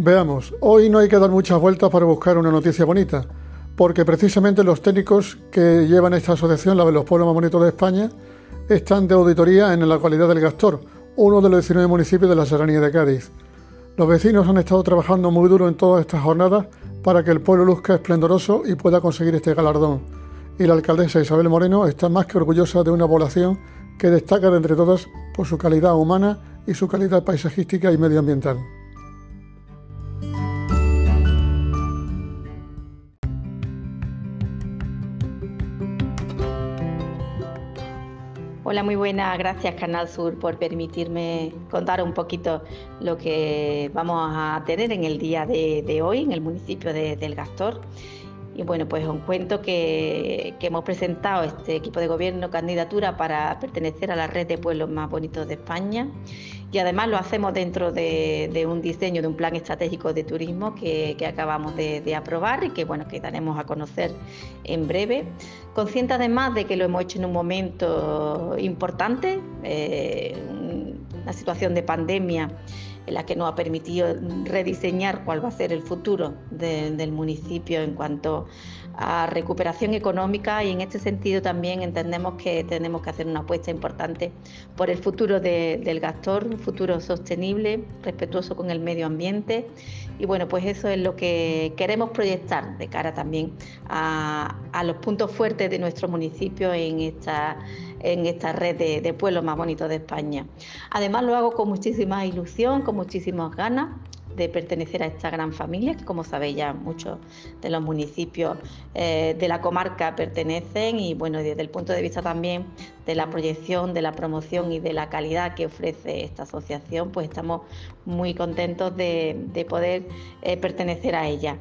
Veamos, hoy no hay que dar muchas vueltas para buscar una noticia bonita, porque precisamente los técnicos que llevan esta asociación, la de los pueblos más bonitos de España, están de auditoría en la localidad del Gastor, uno de los 19 municipios de la Serranía de Cádiz. Los vecinos han estado trabajando muy duro en todas estas jornadas para que el pueblo luzca esplendoroso y pueda conseguir este galardón. Y la alcaldesa Isabel Moreno está más que orgullosa de una población que destaca de entre todas por su calidad humana y su calidad paisajística y medioambiental. Hola, muy buenas. Gracias Canal Sur por permitirme contar un poquito lo que vamos a tener en el día de, hoy en el municipio de, del Gastor. Y bueno, pues os cuento que, hemos presentado este equipo de gobierno candidatura para pertenecer a la red de pueblos más bonitos de España y además lo hacemos dentro de, un diseño de un plan estratégico de turismo que, acabamos de, aprobar y que bueno que daremos a conocer en breve. Consciente además de que lo hemos hecho en un momento importante, eh, una situación de pandemia la que nos ha permitido rediseñar cuál va a ser el futuro del municipio en cuanto a recuperación económica y en este sentido también entendemos que tenemos que hacer una apuesta importante por el futuro del Gastor, un futuro sostenible, respetuoso con el medio ambiente. Y bueno, pues eso es lo que queremos proyectar de cara también a, los puntos fuertes de nuestro municipio en esta, en esta red de, de pueblos más bonitos de España. Además lo hago con muchísima ilusión, con muchísimas ganas de pertenecer a esta gran familia, que como sabéis ya muchos de los municipios eh, de la comarca pertenecen y bueno, desde el punto de vista también de la proyección, de la promoción y de la calidad que ofrece esta asociación, pues estamos muy contentos de, poder eh, pertenecer a ella.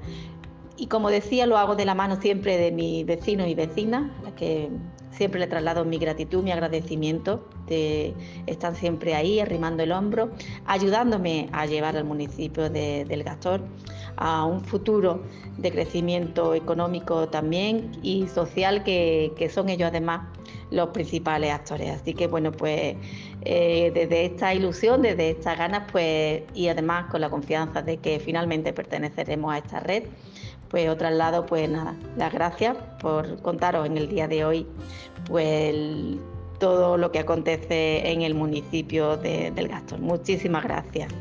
Y como decía, lo hago de la mano siempre de mis vecinos y vecinas, las que siempre le traslado mi gratitud, mi agradecimiento. De, están siempre ahí, arrimando el hombro, ayudándome a llevar al municipio de, del Gastor a un futuro de crecimiento económico también y social, que, son ellos además los principales actores. Así que bueno, pues eh, desde esta ilusión, desde estas ganas, pues y además con la confianza de que finalmente perteneceremos a esta red, pues otro lado, pues nada, las gracias por contaros en el día de hoy pues todo lo que acontece en el municipio de, del Gastor. Muchísimas gracias.